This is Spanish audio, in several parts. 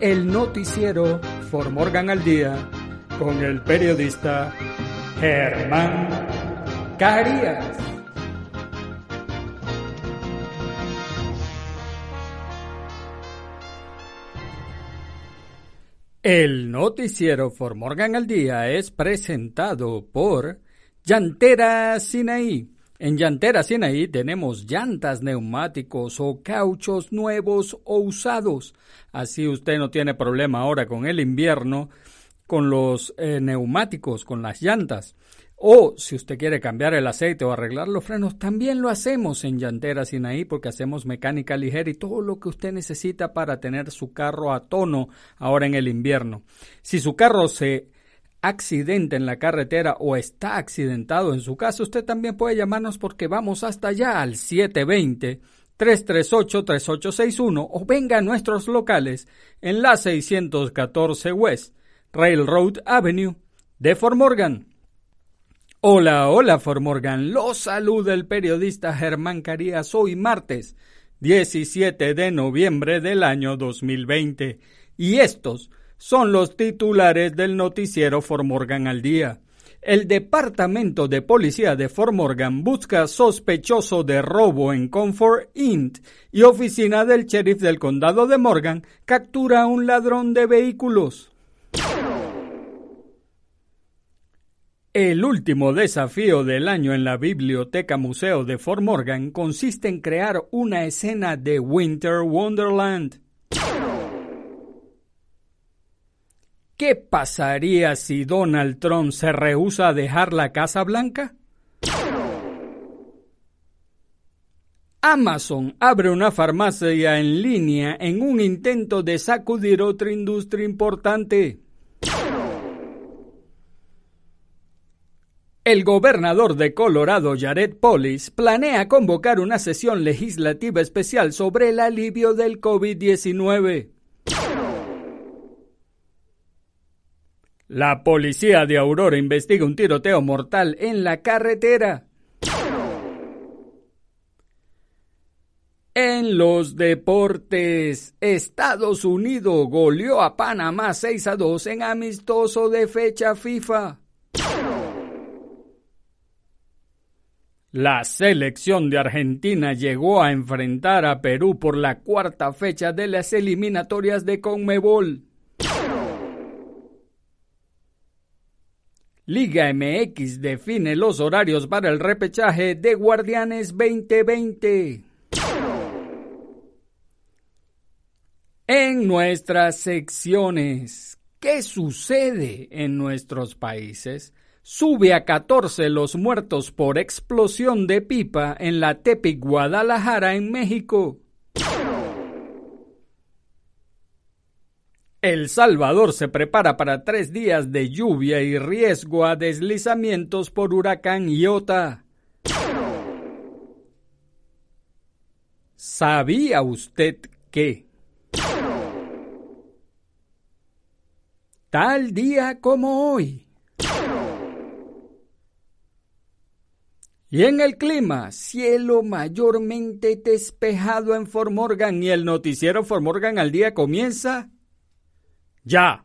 el noticiero For Morgan al Día con el periodista Germán Carías. El noticiero For Morgan al Día es presentado por Llantera Sinaí. En Llantera Sinaí tenemos llantas, neumáticos o cauchos nuevos o usados. Así usted no tiene problema ahora con el invierno, con los eh, neumáticos, con las llantas. O si usted quiere cambiar el aceite o arreglar los frenos, también lo hacemos en Llantera Sinaí porque hacemos mecánica ligera y todo lo que usted necesita para tener su carro a tono ahora en el invierno. Si su carro se accidenta en la carretera o está accidentado en su casa, usted también puede llamarnos porque vamos hasta allá al 720 338 3861 o venga a nuestros locales en la 614 West Railroad Avenue de Fort Morgan. Hola, hola Formorgan, los saluda el periodista Germán Carías. Hoy martes 17 de noviembre del año 2020 y estos son los titulares del noticiero Formorgan al día. El Departamento de Policía de Fort Morgan busca sospechoso de robo en Comfort Inn y oficina del sheriff del condado de Morgan captura a un ladrón de vehículos. El último desafío del año en la Biblioteca Museo de Fort Morgan consiste en crear una escena de Winter Wonderland. ¿Qué pasaría si Donald Trump se rehúsa a dejar la Casa Blanca? Amazon abre una farmacia en línea en un intento de sacudir otra industria importante. El gobernador de Colorado, Jared Polis, planea convocar una sesión legislativa especial sobre el alivio del COVID-19. La policía de Aurora investiga un tiroteo mortal en la carretera. En los deportes, Estados Unidos goleó a Panamá 6 a 2 en amistoso de fecha FIFA. La selección de Argentina llegó a enfrentar a Perú por la cuarta fecha de las eliminatorias de Conmebol. Liga MX define los horarios para el repechaje de Guardianes 2020. En nuestras secciones, ¿qué sucede en nuestros países? Sube a 14 los muertos por explosión de pipa en la Tepic Guadalajara en México. El Salvador se prepara para tres días de lluvia y riesgo a deslizamientos por huracán Iota. ¿Sabía usted que? Tal día como hoy, Y en el clima, cielo mayormente despejado en Fort Morgan y el noticiero Fort Morgan al día comienza ya.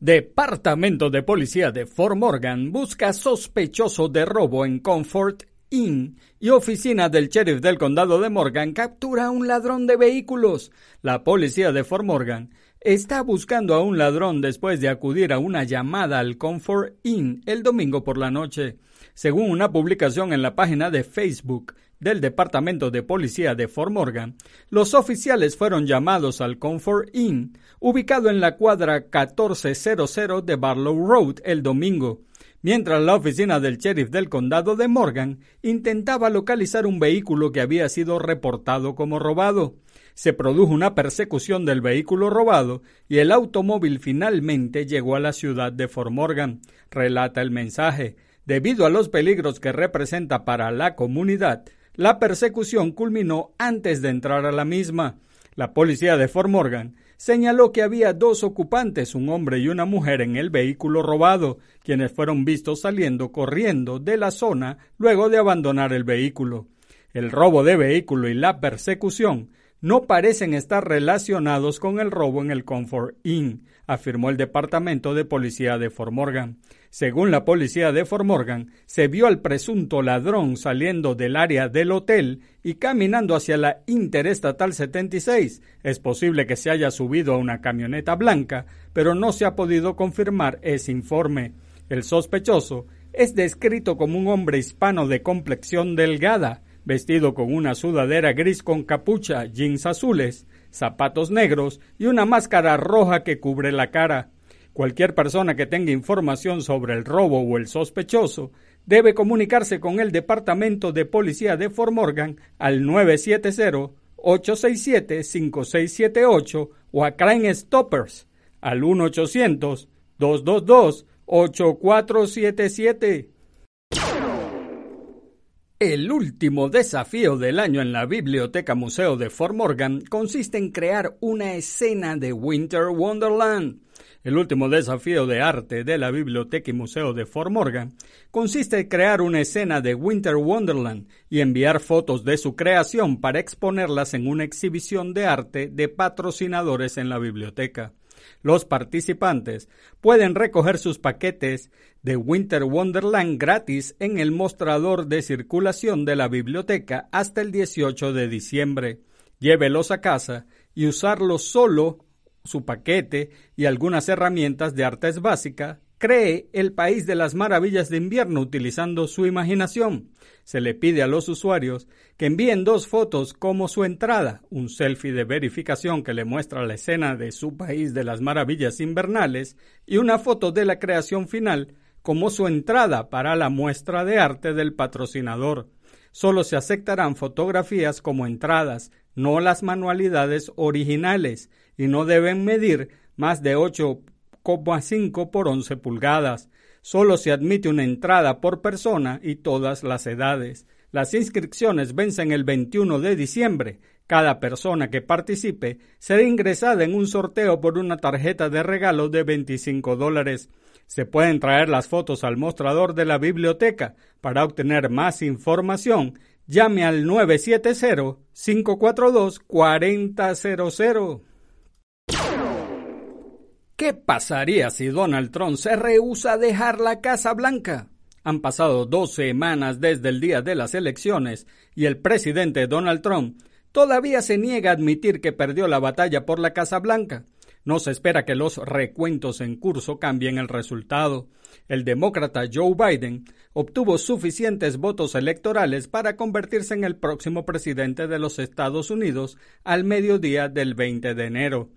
Departamento de Policía de Fort Morgan busca sospechoso de robo en Comfort Inn y oficina del sheriff del condado de Morgan captura a un ladrón de vehículos. La policía de Fort Morgan está buscando a un ladrón después de acudir a una llamada al Comfort Inn el domingo por la noche. Según una publicación en la página de Facebook del Departamento de Policía de Fort Morgan, los oficiales fueron llamados al Comfort Inn, ubicado en la cuadra 1400 de Barlow Road el domingo, mientras la oficina del sheriff del condado de Morgan intentaba localizar un vehículo que había sido reportado como robado. Se produjo una persecución del vehículo robado y el automóvil finalmente llegó a la ciudad de Fort Morgan, relata el mensaje. Debido a los peligros que representa para la comunidad, la persecución culminó antes de entrar a la misma. La policía de Fort Morgan señaló que había dos ocupantes, un hombre y una mujer, en el vehículo robado, quienes fueron vistos saliendo corriendo de la zona luego de abandonar el vehículo. El robo de vehículo y la persecución no parecen estar relacionados con el robo en el Comfort Inn, afirmó el Departamento de Policía de Fort Morgan. Según la policía de Fort Morgan, se vio al presunto ladrón saliendo del área del hotel y caminando hacia la Interestatal 76. Es posible que se haya subido a una camioneta blanca, pero no se ha podido confirmar ese informe. El sospechoso es descrito como un hombre hispano de complexión delgada, vestido con una sudadera gris con capucha, jeans azules, zapatos negros y una máscara roja que cubre la cara. Cualquier persona que tenga información sobre el robo o el sospechoso debe comunicarse con el Departamento de Policía de Fort Morgan al 970-867-5678 o a Crime Stoppers al 1-800-222-8477. El último desafío del año en la Biblioteca Museo de Fort Morgan consiste en crear una escena de Winter Wonderland. El último desafío de arte de la Biblioteca y Museo de Fort Morgan consiste en crear una escena de Winter Wonderland y enviar fotos de su creación para exponerlas en una exhibición de arte de patrocinadores en la biblioteca. Los participantes pueden recoger sus paquetes de Winter Wonderland gratis en el mostrador de circulación de la biblioteca hasta el 18 de diciembre. Llévelos a casa y usarlos solo su paquete y algunas herramientas de artes básica cree el país de las maravillas de invierno utilizando su imaginación. Se le pide a los usuarios que envíen dos fotos como su entrada, un selfie de verificación que le muestra la escena de su país de las maravillas invernales y una foto de la creación final como su entrada para la muestra de arte del patrocinador. Solo se aceptarán fotografías como entradas, no las manualidades originales, y no deben medir más de 8 5 por 11 pulgadas. Solo se admite una entrada por persona y todas las edades. Las inscripciones vencen el 21 de diciembre. Cada persona que participe será ingresada en un sorteo por una tarjeta de regalo de 25 dólares. Se pueden traer las fotos al mostrador de la biblioteca. Para obtener más información, llame al 970-542-4000. ¿Qué pasaría si Donald Trump se rehúsa a dejar la Casa Blanca? Han pasado dos semanas desde el día de las elecciones y el presidente Donald Trump todavía se niega a admitir que perdió la batalla por la Casa Blanca. No se espera que los recuentos en curso cambien el resultado. El demócrata Joe Biden obtuvo suficientes votos electorales para convertirse en el próximo presidente de los Estados Unidos al mediodía del 20 de enero.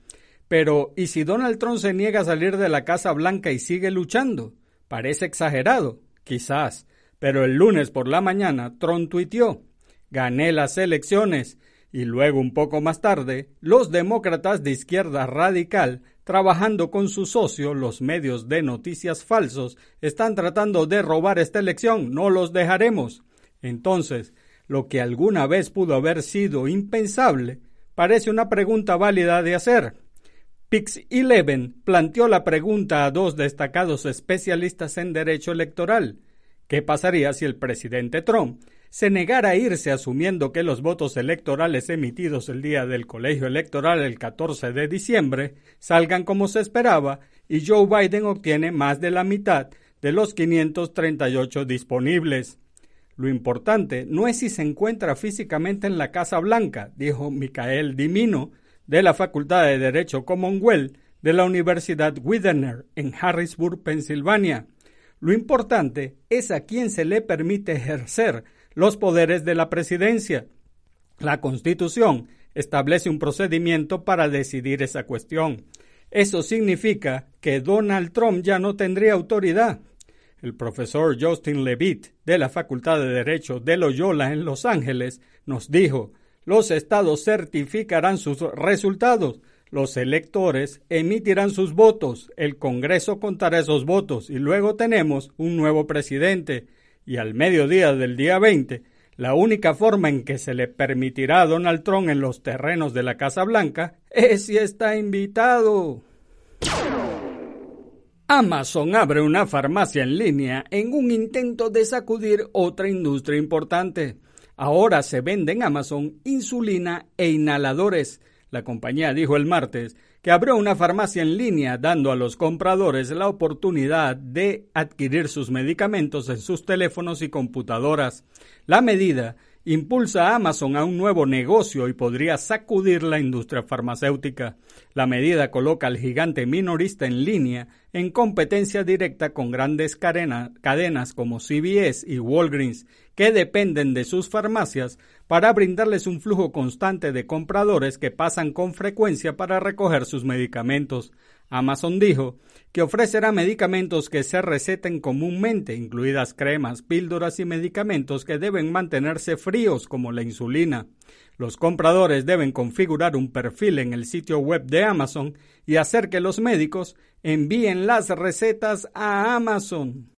Pero, ¿y si Donald Trump se niega a salir de la Casa Blanca y sigue luchando? Parece exagerado, quizás, pero el lunes por la mañana Trump tuiteó, gané las elecciones, y luego un poco más tarde, los demócratas de izquierda radical, trabajando con su socio, los medios de noticias falsos, están tratando de robar esta elección, no los dejaremos. Entonces, lo que alguna vez pudo haber sido impensable, parece una pregunta válida de hacer. Pix Eleven planteó la pregunta a dos destacados especialistas en derecho electoral. ¿Qué pasaría si el presidente Trump se negara a irse asumiendo que los votos electorales emitidos el día del colegio electoral el 14 de diciembre salgan como se esperaba y Joe Biden obtiene más de la mitad de los 538 disponibles? Lo importante no es si se encuentra físicamente en la Casa Blanca, dijo Michael Dimino, de la Facultad de Derecho Commonwealth de la Universidad Widener en Harrisburg, Pensilvania. Lo importante es a quién se le permite ejercer los poderes de la presidencia. La Constitución establece un procedimiento para decidir esa cuestión. Eso significa que Donald Trump ya no tendría autoridad. El profesor Justin Levitt de la Facultad de Derecho de Loyola en Los Ángeles nos dijo, los estados certificarán sus resultados, los electores emitirán sus votos, el Congreso contará esos votos y luego tenemos un nuevo presidente. Y al mediodía del día 20, la única forma en que se le permitirá a Donald Trump en los terrenos de la Casa Blanca es si está invitado. Amazon abre una farmacia en línea en un intento de sacudir otra industria importante. Ahora se vende en Amazon insulina e inhaladores. La compañía dijo el martes que abrió una farmacia en línea dando a los compradores la oportunidad de adquirir sus medicamentos en sus teléfonos y computadoras. La medida impulsa a Amazon a un nuevo negocio y podría sacudir la industria farmacéutica. La medida coloca al gigante minorista en línea en competencia directa con grandes cadenas como CVS y Walgreens, que dependen de sus farmacias para brindarles un flujo constante de compradores que pasan con frecuencia para recoger sus medicamentos. Amazon dijo que ofrecerá medicamentos que se receten comúnmente, incluidas cremas, píldoras y medicamentos que deben mantenerse fríos como la insulina. Los compradores deben configurar un perfil en el sitio web de Amazon y hacer que los médicos envíen las recetas a Amazon.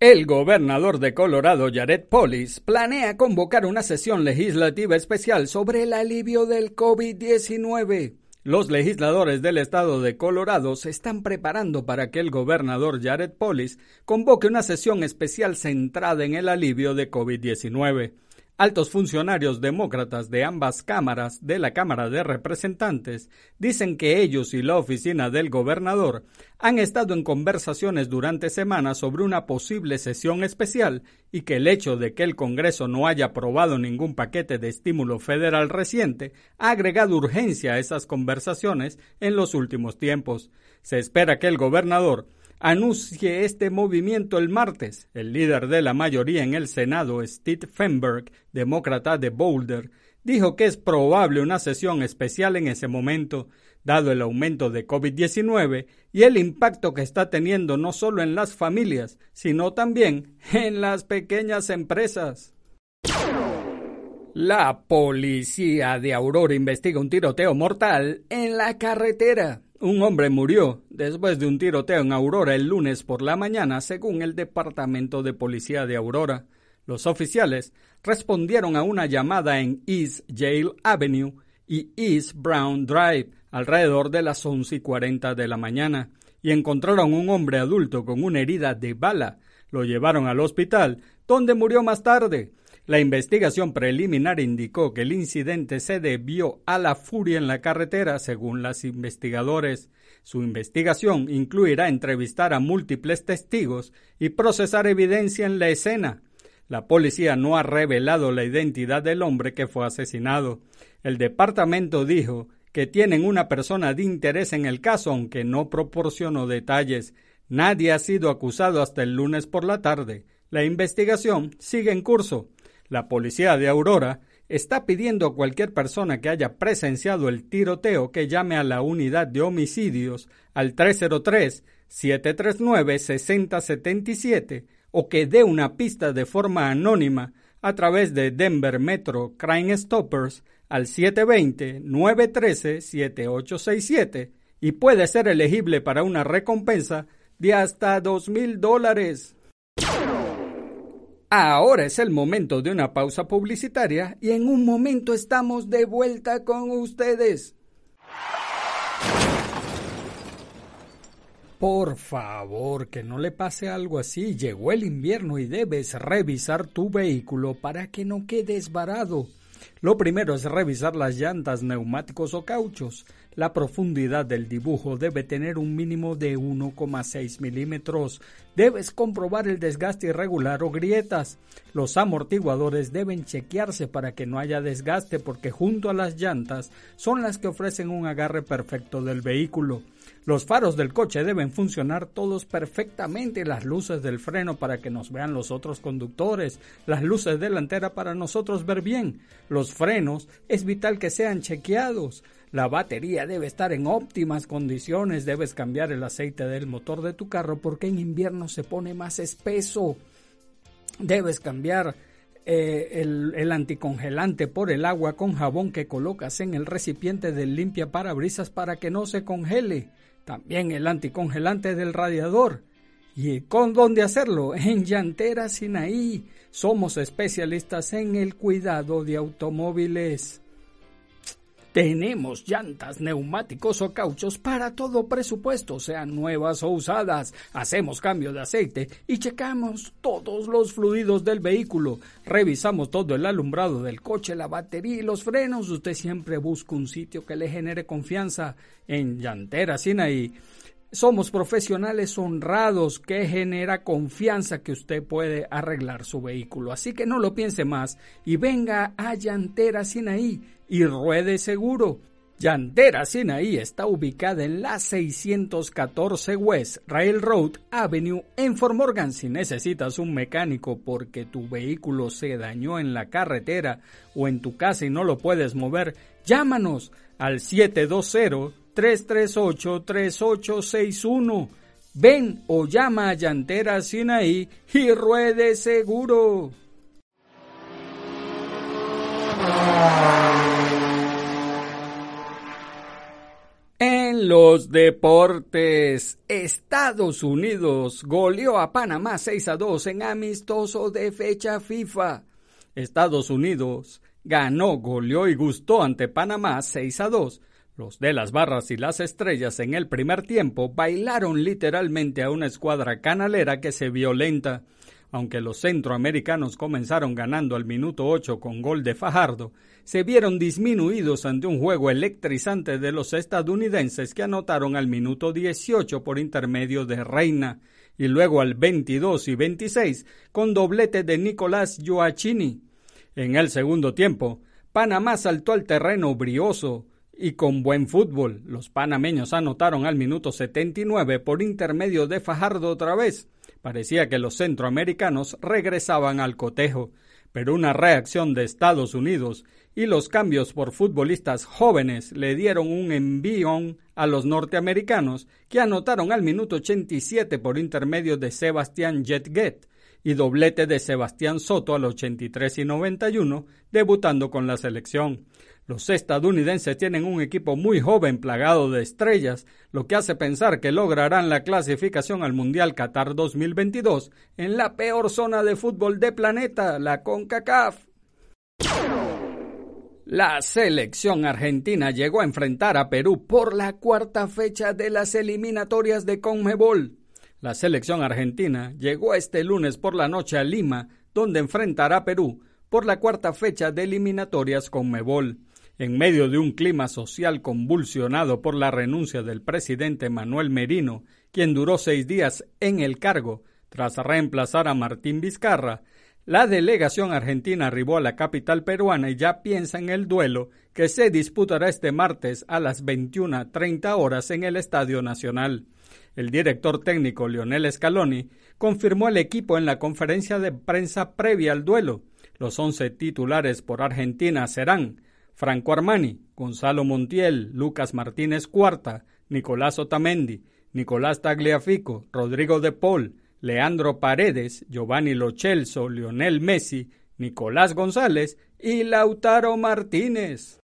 El gobernador de Colorado, Jared Polis, planea convocar una sesión legislativa especial sobre el alivio del COVID-19. Los legisladores del estado de Colorado se están preparando para que el gobernador Jared Polis convoque una sesión especial centrada en el alivio de COVID-19. Altos funcionarios demócratas de ambas cámaras de la Cámara de Representantes dicen que ellos y la oficina del gobernador han estado en conversaciones durante semanas sobre una posible sesión especial y que el hecho de que el Congreso no haya aprobado ningún paquete de estímulo federal reciente ha agregado urgencia a esas conversaciones en los últimos tiempos. Se espera que el gobernador anuncie este movimiento el martes. El líder de la mayoría en el Senado, Steve Fenberg, demócrata de Boulder, dijo que es probable una sesión especial en ese momento, dado el aumento de COVID-19 y el impacto que está teniendo no solo en las familias, sino también en las pequeñas empresas. La policía de Aurora investiga un tiroteo mortal en la carretera. Un hombre murió después de un tiroteo en Aurora el lunes por la mañana, según el Departamento de Policía de Aurora. Los oficiales respondieron a una llamada en East Yale Avenue y East Brown Drive alrededor de las once y cuarenta de la mañana y encontraron un hombre adulto con una herida de bala. Lo llevaron al hospital, donde murió más tarde. La investigación preliminar indicó que el incidente se debió a la furia en la carretera, según los investigadores. Su investigación incluirá entrevistar a múltiples testigos y procesar evidencia en la escena. La policía no ha revelado la identidad del hombre que fue asesinado. El departamento dijo que tienen una persona de interés en el caso, aunque no proporcionó detalles. Nadie ha sido acusado hasta el lunes por la tarde. La investigación sigue en curso. La policía de Aurora está pidiendo a cualquier persona que haya presenciado el tiroteo que llame a la unidad de homicidios al 303-739-6077 o que dé una pista de forma anónima a través de Denver Metro Crime Stoppers al 720-913-7867 y puede ser elegible para una recompensa de hasta dos mil dólares. Ahora es el momento de una pausa publicitaria y en un momento estamos de vuelta con ustedes. Por favor, que no le pase algo así. Llegó el invierno y debes revisar tu vehículo para que no quedes varado. Lo primero es revisar las llantas, neumáticos o cauchos. La profundidad del dibujo debe tener un mínimo de 1,6 milímetros. Debes comprobar el desgaste irregular o grietas. Los amortiguadores deben chequearse para que no haya desgaste porque junto a las llantas son las que ofrecen un agarre perfecto del vehículo. Los faros del coche deben funcionar todos perfectamente, las luces del freno para que nos vean los otros conductores, las luces delanteras para nosotros ver bien, los frenos es vital que sean chequeados, la batería debe estar en óptimas condiciones, debes cambiar el aceite del motor de tu carro porque en invierno se pone más espeso. Debes cambiar eh, el, el, anticongelante por el agua con jabón que colocas en el recipiente del limpia parabrisas para que no se congele. También el anticongelante del radiador. ¿Y con dónde hacerlo? En Llantera Sinaí. Somos especialistas en el cuidado de automóviles. Tenemos llantas, neumáticos o cauchos para todo presupuesto, sean nuevas o usadas. Hacemos cambio de aceite y checamos todos los fluidos del vehículo. Revisamos todo el alumbrado del coche, la batería y los frenos. Usted siempre busca un sitio que le genere confianza. En Llantera Sinaí somos profesionales honrados que genera confianza que usted puede arreglar su vehículo. Así que no lo piense más y venga a Llantera Sinaí y ruede seguro. Llantera Sinaí está ubicada en la 614 West Railroad Avenue en Fort Morgan. Si necesitas un mecánico porque tu vehículo se dañó en la carretera o en tu casa y no lo puedes mover, llámanos al 720-338-3861. Ven o llama a Llantera Sinaí y ruede seguro. En los deportes, Estados Unidos goleó a Panamá 6 a 2 en amistoso de fecha FIFA. Estados Unidos ganó, goleó y gustó ante Panamá 6 a 2. Los de las barras y las estrellas en el primer tiempo bailaron literalmente a una escuadra canalera que se violenta. Aunque los centroamericanos comenzaron ganando al minuto 8 con gol de Fajardo, se vieron disminuidos ante un juego electrizante de los estadounidenses que anotaron al minuto 18 por intermedio de Reina y luego al 22 y 26 con doblete de Nicolás Joachini. En el segundo tiempo, Panamá saltó al terreno brioso y con buen fútbol. Los panameños anotaron al minuto 79 por intermedio de Fajardo otra vez Parecía que los centroamericanos regresaban al cotejo, pero una reacción de Estados Unidos y los cambios por futbolistas jóvenes le dieron un envión a los norteamericanos que anotaron al minuto 87 por intermedio de Sebastián Jetget y doblete de Sebastián Soto al 83 y 91, debutando con la selección. Los estadounidenses tienen un equipo muy joven plagado de estrellas, lo que hace pensar que lograrán la clasificación al Mundial Qatar 2022 en la peor zona de fútbol de planeta, la CONCACAF. La selección argentina llegó a enfrentar a Perú por la cuarta fecha de las eliminatorias de CONMEBOL. La selección argentina llegó este lunes por la noche a Lima, donde enfrentará a Perú por la cuarta fecha de eliminatorias CONMEBOL en medio de un clima social convulsionado por la renuncia del presidente Manuel Merino, quien duró seis días en el cargo tras reemplazar a Martín Vizcarra, la delegación argentina arribó a la capital peruana y ya piensa en el duelo que se disputará este martes a las 21.30 horas en el Estadio Nacional. El director técnico Lionel Scaloni confirmó el equipo en la conferencia de prensa previa al duelo. Los once titulares por Argentina serán Franco Armani, Gonzalo Montiel, Lucas Martínez Cuarta, Nicolás Otamendi, Nicolás Tagliafico, Rodrigo de Paul, Leandro Paredes, Giovanni Lochelso, Lionel Messi, Nicolás González y Lautaro Martínez.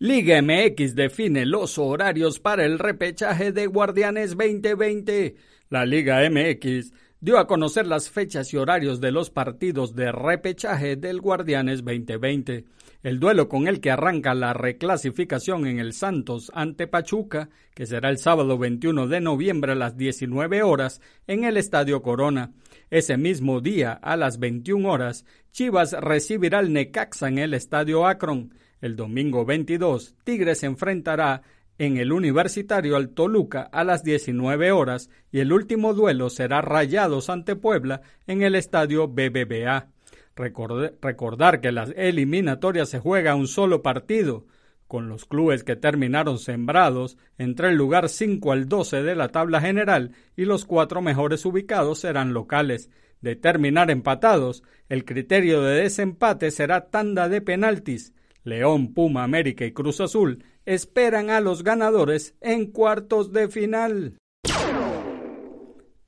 Liga MX define los horarios para el repechaje de Guardianes 2020. La Liga MX dio a conocer las fechas y horarios de los partidos de repechaje del Guardianes 2020. El duelo con el que arranca la reclasificación en el Santos ante Pachuca, que será el sábado 21 de noviembre a las 19 horas en el Estadio Corona. Ese mismo día, a las 21 horas, Chivas recibirá al Necaxa en el Estadio Akron. El domingo 22, Tigres enfrentará en el Universitario al Toluca a las 19 horas y el último duelo será Rayados ante Puebla en el Estadio BBVA. recordar que las eliminatorias se juega un solo partido, con los clubes que terminaron sembrados entre el lugar 5 al 12 de la tabla general y los cuatro mejores ubicados serán locales. De terminar empatados, el criterio de desempate será tanda de penaltis. León, Puma, América y Cruz Azul esperan a los ganadores en cuartos de final.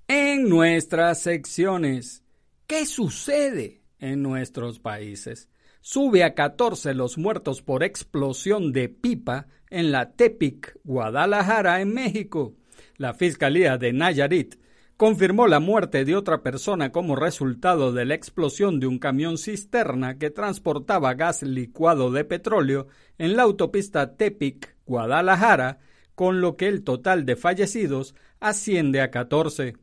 En nuestras secciones, ¿qué sucede en nuestros países? Sube a 14 los muertos por explosión de pipa en la Tepic, Guadalajara, en México. La Fiscalía de Nayarit confirmó la muerte de otra persona como resultado de la explosión de un camión cisterna que transportaba gas licuado de petróleo en la autopista Tepic, Guadalajara, con lo que el total de fallecidos asciende a 14.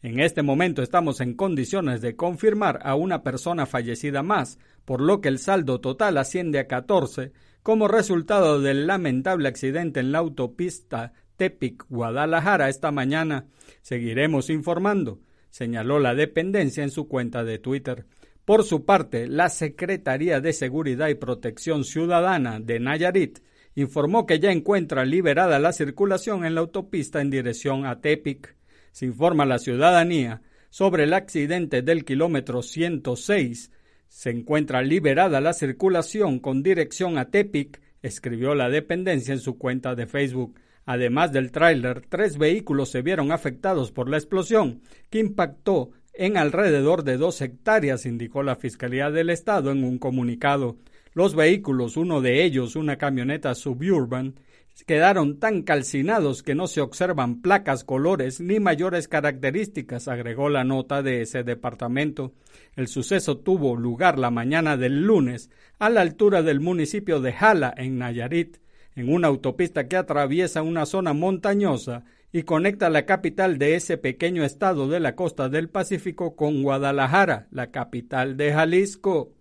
En este momento estamos en condiciones de confirmar a una persona fallecida más, por lo que el saldo total asciende a 14 como resultado del lamentable accidente en la autopista Tepic-Guadalajara esta mañana. Seguiremos informando, señaló la dependencia en su cuenta de Twitter. Por su parte, la Secretaría de Seguridad y Protección Ciudadana de Nayarit informó que ya encuentra liberada la circulación en la autopista en dirección a Tepic. Se informa a la ciudadanía sobre el accidente del kilómetro 106 se encuentra liberada la circulación con dirección a Tepic, escribió la dependencia en su cuenta de Facebook. Además del tráiler, tres vehículos se vieron afectados por la explosión, que impactó en alrededor de dos hectáreas, indicó la Fiscalía del Estado en un comunicado. Los vehículos, uno de ellos una camioneta suburban, quedaron tan calcinados que no se observan placas, colores ni mayores características, agregó la nota de ese departamento. El suceso tuvo lugar la mañana del lunes a la altura del municipio de Jala, en Nayarit, en una autopista que atraviesa una zona montañosa y conecta la capital de ese pequeño estado de la costa del Pacífico con Guadalajara, la capital de Jalisco.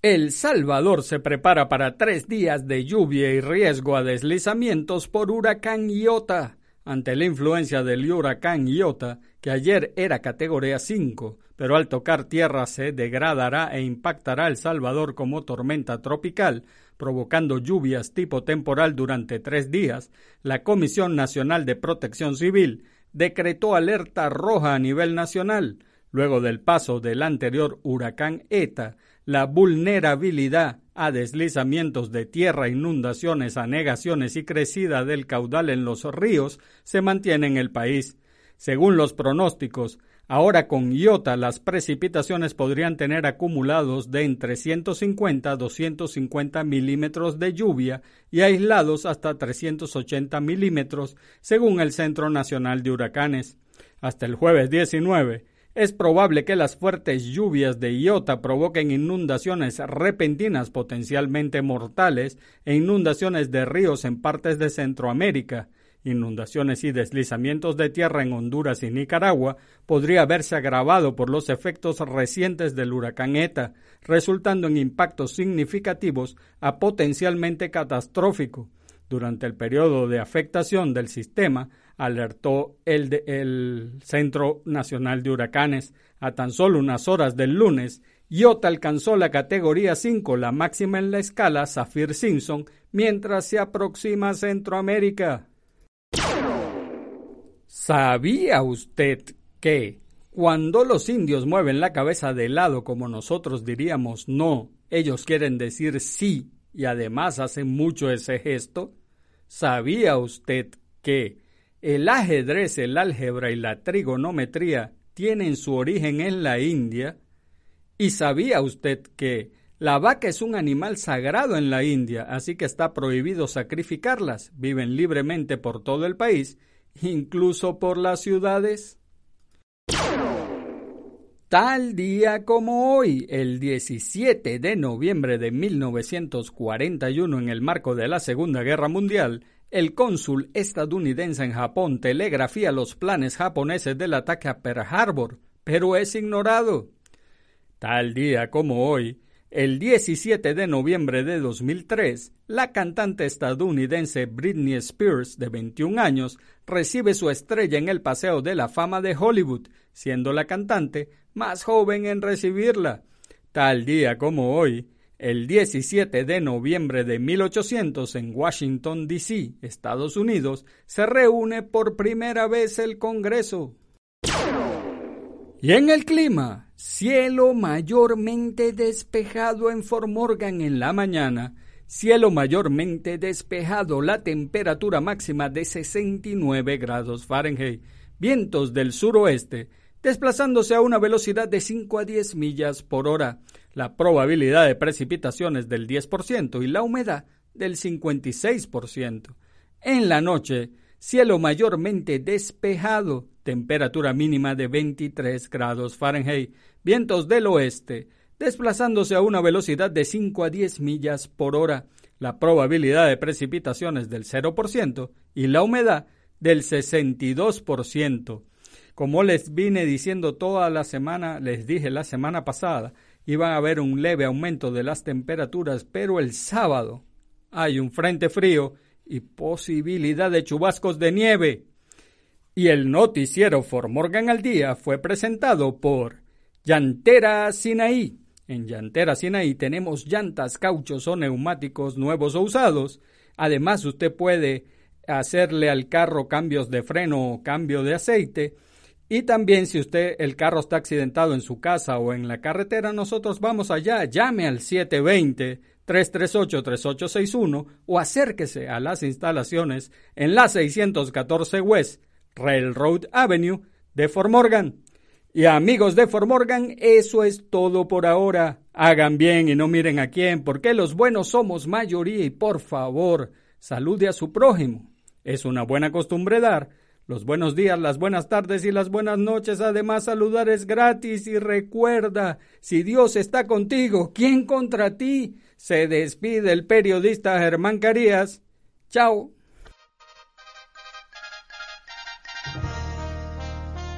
El Salvador se prepara para tres días de lluvia y riesgo a deslizamientos por huracán Iota. Ante la influencia del huracán Iota, que ayer era categoría 5, pero al tocar tierra se degradará e impactará El Salvador como tormenta tropical, provocando lluvias tipo temporal durante tres días, la Comisión Nacional de Protección Civil decretó alerta roja a nivel nacional, luego del paso del anterior huracán ETA, la vulnerabilidad a deslizamientos de tierra, inundaciones, anegaciones y crecida del caudal en los ríos se mantiene en el país. Según los pronósticos, ahora con Iota las precipitaciones podrían tener acumulados de entre 150 a 250 milímetros de lluvia y aislados hasta 380 milímetros, según el Centro Nacional de Huracanes. Hasta el jueves 19, es probable que las fuertes lluvias de Iota provoquen inundaciones repentinas potencialmente mortales e inundaciones de ríos en partes de Centroamérica. Inundaciones y deslizamientos de tierra en Honduras y Nicaragua podría haberse agravado por los efectos recientes del huracán ETA, resultando en impactos significativos a potencialmente catastrófico. Durante el periodo de afectación del sistema, alertó el, Centro Nacional de Huracanes. A tan solo unas horas del lunes, Iota alcanzó la categoría 5, la máxima en la escala Saffir-Simpson, mientras se aproxima a Centroamérica. ¿Sabía usted que cuando los indios mueven la cabeza de lado como nosotros diríamos no, ellos quieren decir sí y además hacen mucho ese gesto? ¿Sabía usted que el ajedrez, el álgebra y la trigonometría tienen su origen en la India. ¿Y sabía usted que la vaca es un animal sagrado en la India, así que está prohibido sacrificarlas? Viven libremente por todo el país, incluso por las ciudades. Tal día como hoy, el 17 de noviembre de 1941, en el marco de la Segunda Guerra Mundial, el cónsul estadounidense en Japón telegrafía los planes japoneses del ataque a Pearl Harbor, pero es ignorado. Tal día como hoy, el 17 de noviembre de 2003, la cantante estadounidense Britney Spears, de 21 años, recibe su estrella en el Paseo de la Fama de Hollywood, siendo la cantante más joven en recibirla. Tal día como hoy, el 17 de noviembre de 1800 en Washington, D.C., Estados Unidos, se reúne por primera vez el Congreso. Y en el clima, cielo mayormente despejado en Fort Morgan en la mañana, cielo mayormente despejado, la temperatura máxima de 69 grados Fahrenheit, vientos del suroeste, desplazándose a una velocidad de 5 a 10 millas por hora, la probabilidad de precipitaciones del 10% y la humedad del 56%. En la noche, cielo mayormente despejado, temperatura mínima de 23 grados Fahrenheit, vientos del oeste, desplazándose a una velocidad de 5 a 10 millas por hora, la probabilidad de precipitaciones del 0% y la humedad del 62%. Como les vine diciendo toda la semana, les dije la semana pasada, iba a haber un leve aumento de las temperaturas, pero el sábado hay un frente frío y posibilidad de chubascos de nieve. Y el noticiero For Morgan al Día fue presentado por Llantera Sinaí. En Llantera Sinaí tenemos llantas, cauchos o neumáticos nuevos o usados. Además, usted puede hacerle al carro cambios de freno o cambio de aceite. Y también si usted el carro está accidentado en su casa o en la carretera, nosotros vamos allá. Llame al 720 338-3861 o acérquese a las instalaciones en la 614 West Railroad Avenue de Fort Morgan. Y amigos de Fort Morgan, eso es todo por ahora. Hagan bien y no miren a quién, porque los buenos somos mayoría y por favor, salude a su prójimo. Es una buena costumbre dar los buenos días, las buenas tardes y las buenas noches. Además, saludar es gratis y recuerda, si Dios está contigo, ¿quién contra ti? Se despide el periodista Germán Carías. Chao.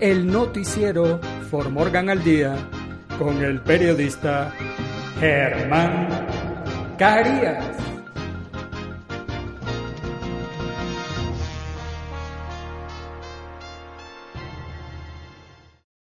el noticiero For Morgan al Día con el periodista Germán Carías.